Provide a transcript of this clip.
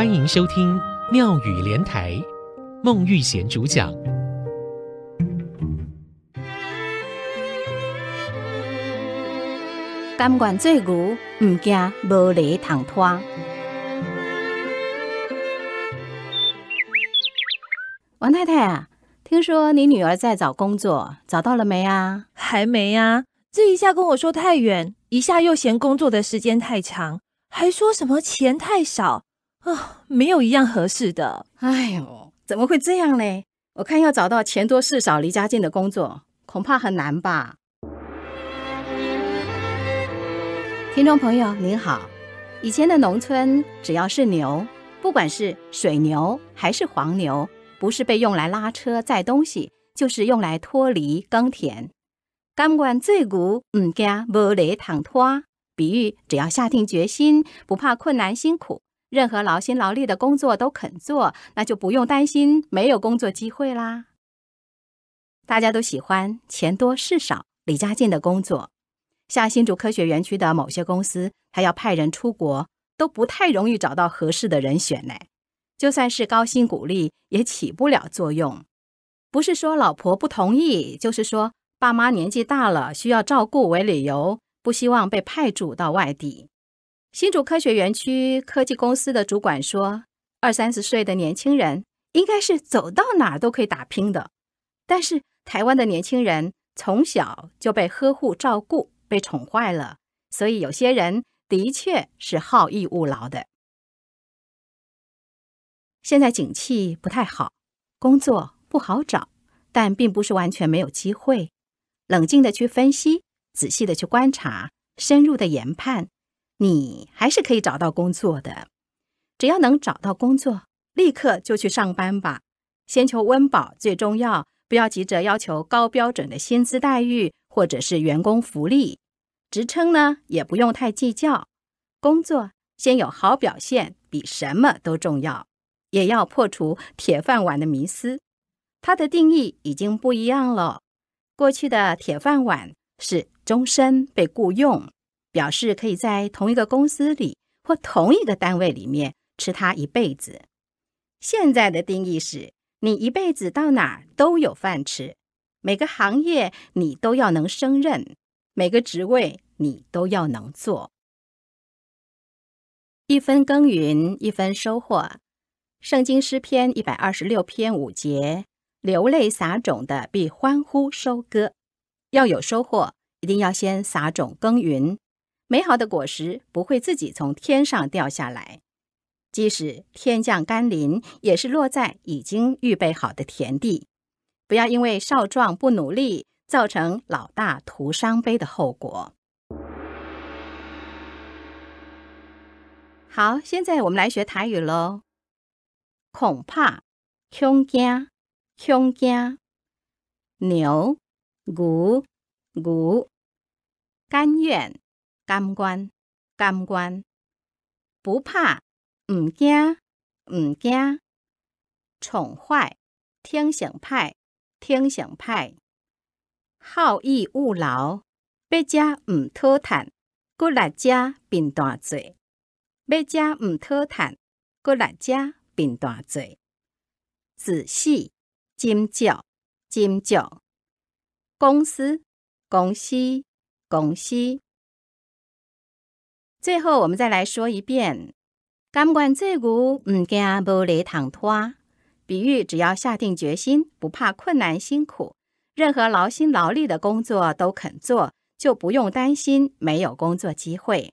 欢迎收听妙语莲台，孟玉贤主讲。甘愿做牛，唔惊无犁通拖。王太太啊，听说你女儿在找工作，找到了没啊？还没啊，这一下跟我说太远，一下又嫌工作的时间太长，还说什么钱太少啊，没有一样合适的。哎呦，怎么会这样呢？我看要找到钱多事少、离家近的工作，恐怕很难吧。听众朋友您好，以前的农村只要是牛，不管是水牛还是黄牛，不是被用来拉车载东西，就是用来拖犁耕田。甘愿最古，唔惊无犁躺拖，比喻只要下定决心，不怕困难辛苦，任何劳心劳力的工作都肯做，那就不用担心没有工作机会啦。大家都喜欢钱多事少、离家近的工作。像新竹科学园区的某些公司，他要派人出国，都不太容易找到合适的人选呢。就算是高薪鼓励，也起不了作用。不是说老婆不同意，就是说爸妈年纪大了，需要照顾为理由，不希望被派驻到外地。新竹科学园区科技公司的主管说，二三十岁的年轻人应该是走到哪儿都可以打拼的。但是台湾的年轻人从小就被呵护照顾。被宠坏了，所以有些人的确是好逸恶劳的。现在景气不太好，工作不好找，但并不是完全没有机会。冷静的去分析，仔细的去观察，深入的研判，你还是可以找到工作的。只要能找到工作，立刻就去上班吧。先求温饱最重要，不要急着要求高标准的薪资待遇或者是员工福利。职称呢，也不用太计较，工作先有好表现比什么都重要。也要破除铁饭碗的迷思，它的定义已经不一样了。过去的铁饭碗是终身被雇佣，表示可以在同一个公司里或同一个单位里面吃它一辈子。现在的定义是你一辈子到哪儿都有饭吃，每个行业你都要能胜任。每个职位你都要能做，一分耕耘一分收获。圣经诗篇一百二十六篇五节：流泪撒种的必欢呼收割。要有收获，一定要先撒种耕耘。美好的果实不会自己从天上掉下来，即使天降甘霖，也是落在已经预备好的田地。不要因为少壮不努力，造成老大徒伤悲的后果。好，现在我们来学台语喽。恐怕、恐惊、恐惊；牛、牛、牛；甘愿、甘愿、甘愿；不怕、唔惊、唔惊；宠坏、天性歹、天性歹。好逸恶劳，要食唔讨趁，阁来食变大罪；要食唔讨趁，阁来食变大罪。仔细、斟酌、斟酌。公司、公司、公司。最后，我们再来说一遍：甘愿做牛，唔惊无犁通拖。比喻只要下定决心，不怕困难辛苦。任何劳心劳力的工作都肯做，就不用担心没有工作机会。